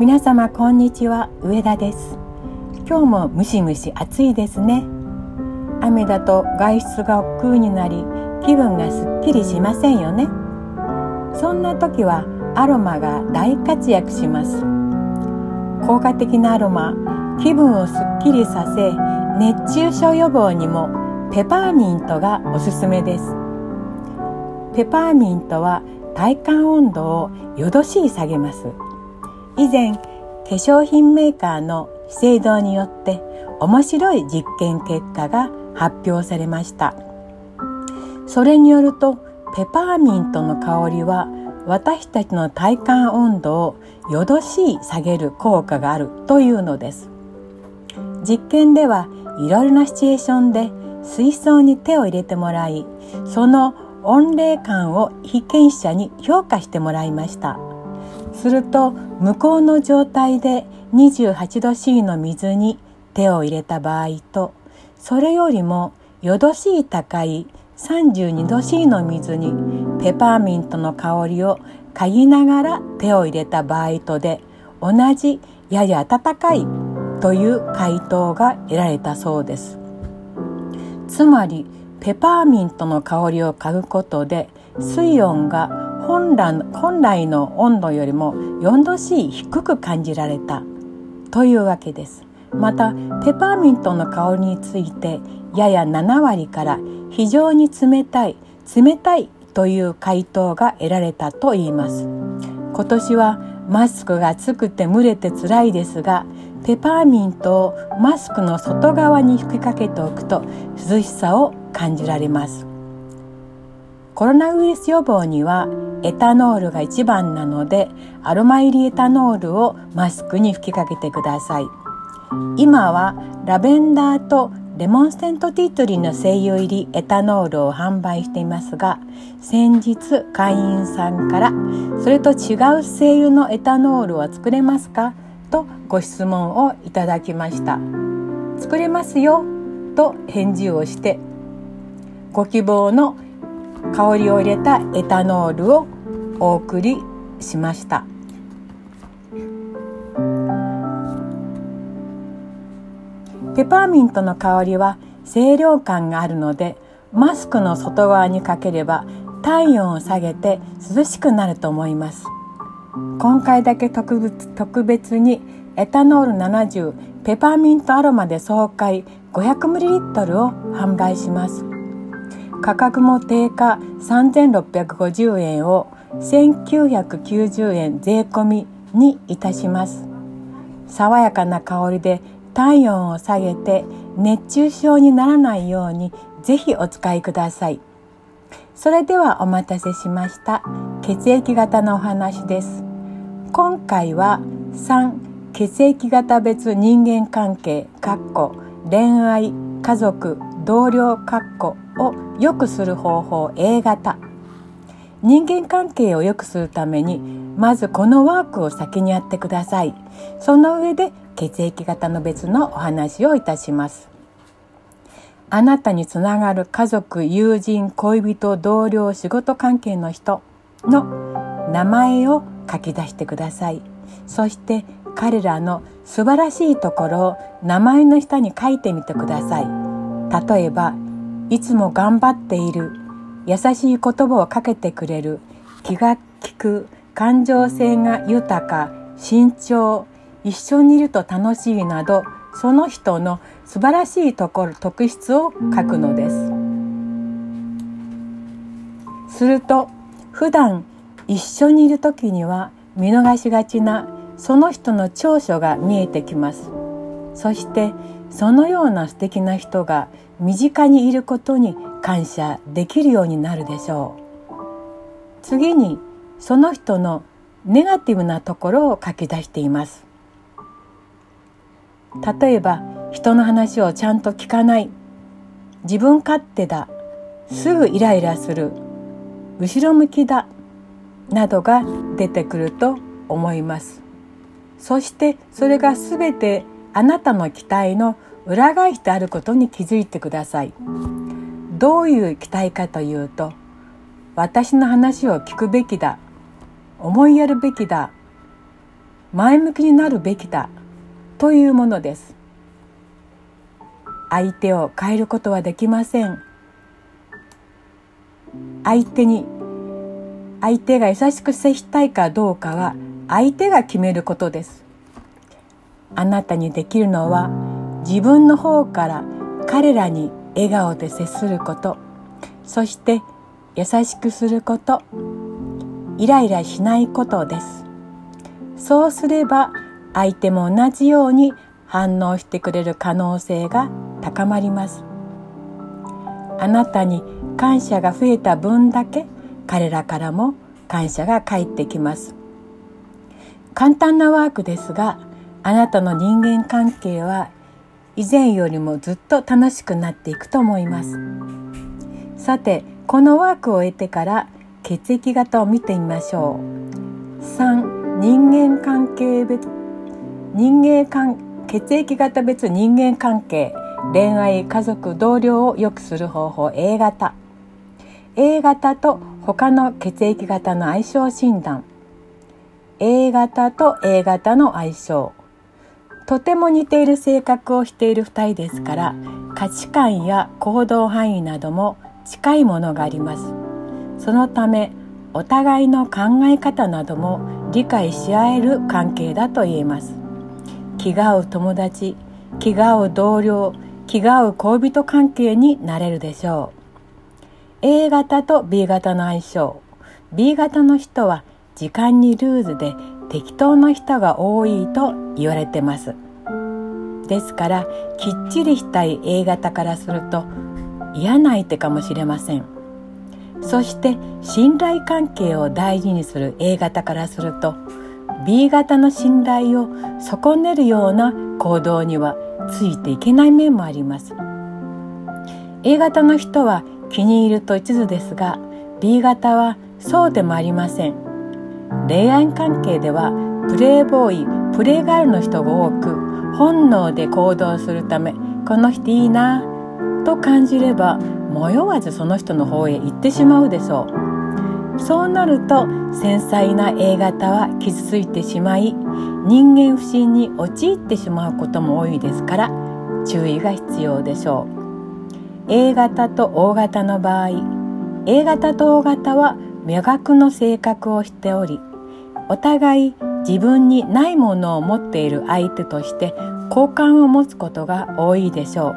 皆様こんにちは。上田です。今日もムシムシ暑いですね。雨だと外出が億劫になり気分がすっきりしませんよね。そんな時はアロマが大活躍します。効果的なアロマ気分をすっきりさせ熱中症予防にもペパーミントがおすすめです。ペパーミントは体感温度をよどしい下げます。以前化粧品メーカーの資生堂によって面白い実験結果が発表されました。それによるとペパーミントの香りは私たちの体感温度をよどしい下げる効果があるというのです。実験ではいろいろなシチュエーションで水槽に手を入れてもらいその温冷感を被験者に評価してもらいました。すると向こうの状態で28度 C の水に手を入れた場合とそれよりもよどしい高い32度 C の水にペパーミントの香りを嗅ぎながら手を入れた場合とで同じやや温かいという回答が得られたそうです。つまりペパーミントの香りを嗅ぐことで水温が本来本来の温度よりも4度 C 低く感じられた。というわけです。またペパーミントの香りについてやや7割から非常に冷たい冷たいという回答が得られたといいます。今年はマスクが暑くて蒸れて辛いですがペパーミントをマスクの外側に吹きかけておくと涼しさを感じられます。コロナウイルス予防にはエタノールが一番なのでアロマ入りエタノールをマスクに吹きかけてください。今はラベンダーとレモンステントティートリーの精油入りエタノールを販売していますが先日会員さんからそれと違う精油のエタノールは作れますか？とご質問をいただきました。作れますよと返事をしてご希望の香りを入れたエタノールをお送りしました。ペパーミントの香りは清涼感があるのでマスクの外側にかければ体温を下げて涼しくなると思います。今回だけ特別特別にエタノール70ペパーミントアロマで爽快 500ml を販売します。価格も定価3650円を1990円税込みにいたします。爽やかな香りで体温を下げて熱中症にならないようにぜひお使いください。それではお待たせしました血液型のお話です。今回は3血液型別人間関係恋愛家族同僚を良くする方法 A 型。人間関係を良くするためにまずこのワークを先にやってください。その上で血液型の別のお話をいたします。あなたにつながる家族友人恋人同僚仕事関係の人の名前を書き出してください。そして彼らの素晴らしいところを名前の下に書いてみてください。例えばいつも頑張っている優しい言葉をかけてくれる気が利く感情性が豊か慎重一緒にいると楽しいなどその人の素晴らしいところ特質を書くのです。すると普段一緒にいる時には見逃しがちなその人の長所が見えてきます。そしてそのような素敵な人が身近にいることに感謝できるようになるでしょう。次にその人のネガティブなところを書き出しています。例えば人の話をちゃんと聞かない。自分勝手だ。すぐイライラする。後ろ向きだ。などが出てくると思います。そしてそれが全てあなたの期待の裏返してあることに気づいてください。どういう期待かというと私の話を聞くべきだ。思いやるべきだ。前向きになるべきだ。というものです。相手を変えることはできません。相手に相手が優しく接したいかどうかは相手が決めることです。あなたにできるのは自分の方から彼らに笑顔で接すること。そして優しくすること。イライラしないことです。そうすれば相手も同じように反応してくれる可能性が高まります。あなたに感謝が増えた分だけ彼らからも感謝が返ってきます。簡単なワークですがあなたの人間関係は以前よりもずっと楽しくなっていくと思います。さてこのワークを終えてから血液型を見てみましょう。3人間関係別人間関血液型別人間関係恋愛家族同僚を良くする方法 A 型。A 型と他の血液型の相性診断。A 型と A 型の相性。とても似ている性格をしている2人ですから価値観や行動範囲なども近いものがあります。そのためお互いの考え方なども理解し合える関係だと言えます。気が合う友達気が合う同僚気が合う恋人関係になれるでしょう。A 型と B 型の相性。B 型の人は時間にルーズで適当な人が多いと言われてます。ですからきっちりしたい A 型からすると嫌な相手かもしれません。そして信頼関係を大事にする A 型からすると B 型の信頼を損ねるような行動にはついていけない面もあります。A 型の人は気に入ると一途ですが B 型はそうでもありません。恋愛関係ではプレイボーイプレイガールの人が多く本能で行動するためこの人いいなと感じれば迷わずその人の方へ行ってしまうでしょう。そうなると繊細な A 型は傷ついてしまい人間不信に陥ってしまうことも多いですから注意が必要でしょう。A 型と O 型の場合 A 型と O 型は真逆の性格をしておりお互い自分にないものを持っている相手として好感を持つことが多いでしょう。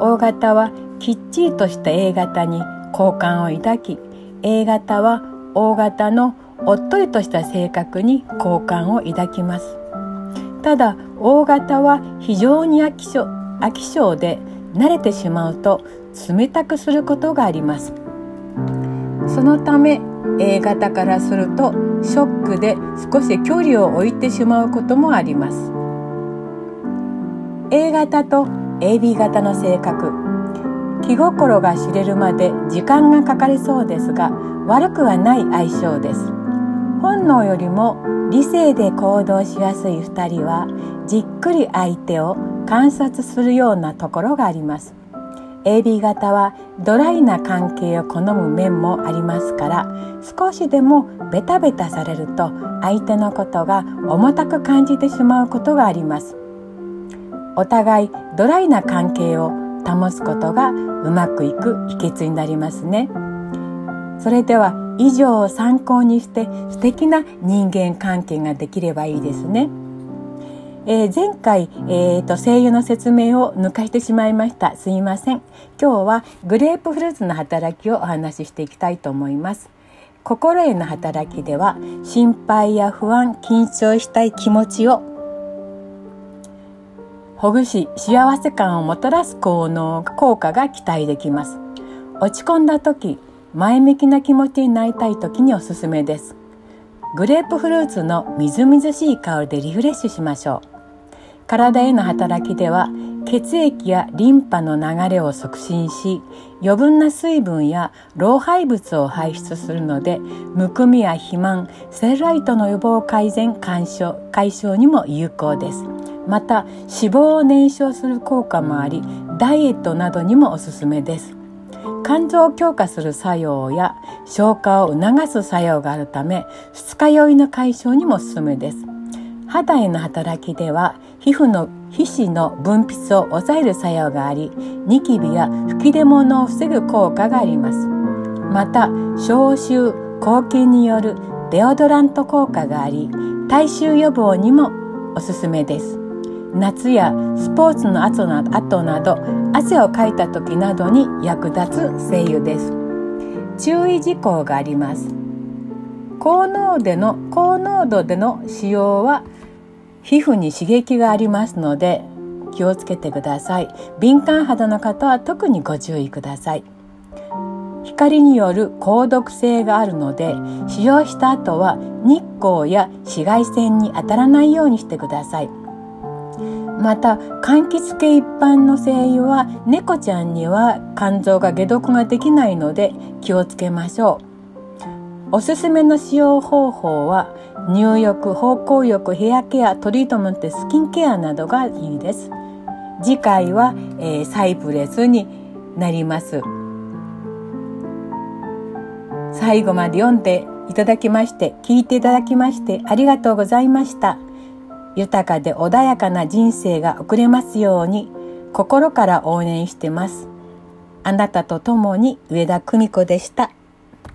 O 型はきっちりとした A 型に好感を抱き A 型は O 型のおっとりとした性格に好感を抱きます。ただ O 型は非常に飽き性飽き性で慣れてしまうと冷たくすることがあります。そのため A 型からするとショックで少し距離を置いてしまうこともあります。A 型と AB 型の性格。気心が知れるまで時間がかかりそうですが悪くはない相性です。本能よりも理性で行動しやすい2人はじっくり相手を観察するようなところがあります。AB 型はドライな関係を好む面もありますから少しでもベタベタされると相手のことが重たく感じてしまうことがあります。お互いドライな関係を保つことがうまくいく秘訣になりますね。それでは以上を参考にして素敵な人間関係ができればいいですね、えー、前回、えーと、声優の説明を抜かしてしまいました。すいません。今日はグレープフルーツの働きをお話ししていきたいと思います。心への働きでは心配や不安緊張したい気持ちをほぐし幸せ感をもたらす効能効果が期待できます。落ち込んだ時前向きな気持ちになりたい時におすすめです。グレープフルーツのみずみずしい香りでリフレッシュしましょう。体への働きでは血液やリンパの流れを促進し余分な水分や老廃物を排出するのでむくみや肥満セルライトの予防改善解消解消にも有効です。また脂肪を燃焼する効果もありダイエットなどにもおすすめです。肝臓を強化する作用や消化を促す作用があるため二日酔いの解消にもおすすめです。肌への働きでは皮膚の皮脂の分泌を抑える作用がありニキビや吹き出物を防ぐ効果があります。また消臭抗菌によるデオドラント効果があり体臭予防にもおすすめです。夏やスポーツの後な後など汗をかいた時などに役立つ精油です。注意事項があります。高濃度の高濃度での使用は皮膚に刺激がありますので気をつけてください。敏感肌の方は特にご注意ください。光による高毒性があるので使用した後は日光や紫外線に当たらないようにしてください。また柑橘系一般の精油は猫ちゃんには肝臓が解毒ができないので気をつけましょう。おすすめの使用方法は入浴芳香浴ヘアケアトリートメントスキンケアなどがいいです。次回は、えー、サイプレスになります。最後まで読んでいただきまして聞いていただきましてありがとうございました。豊かで穏やかな人生が送れますように心から応援してます。あなたと共に上田久美子でした。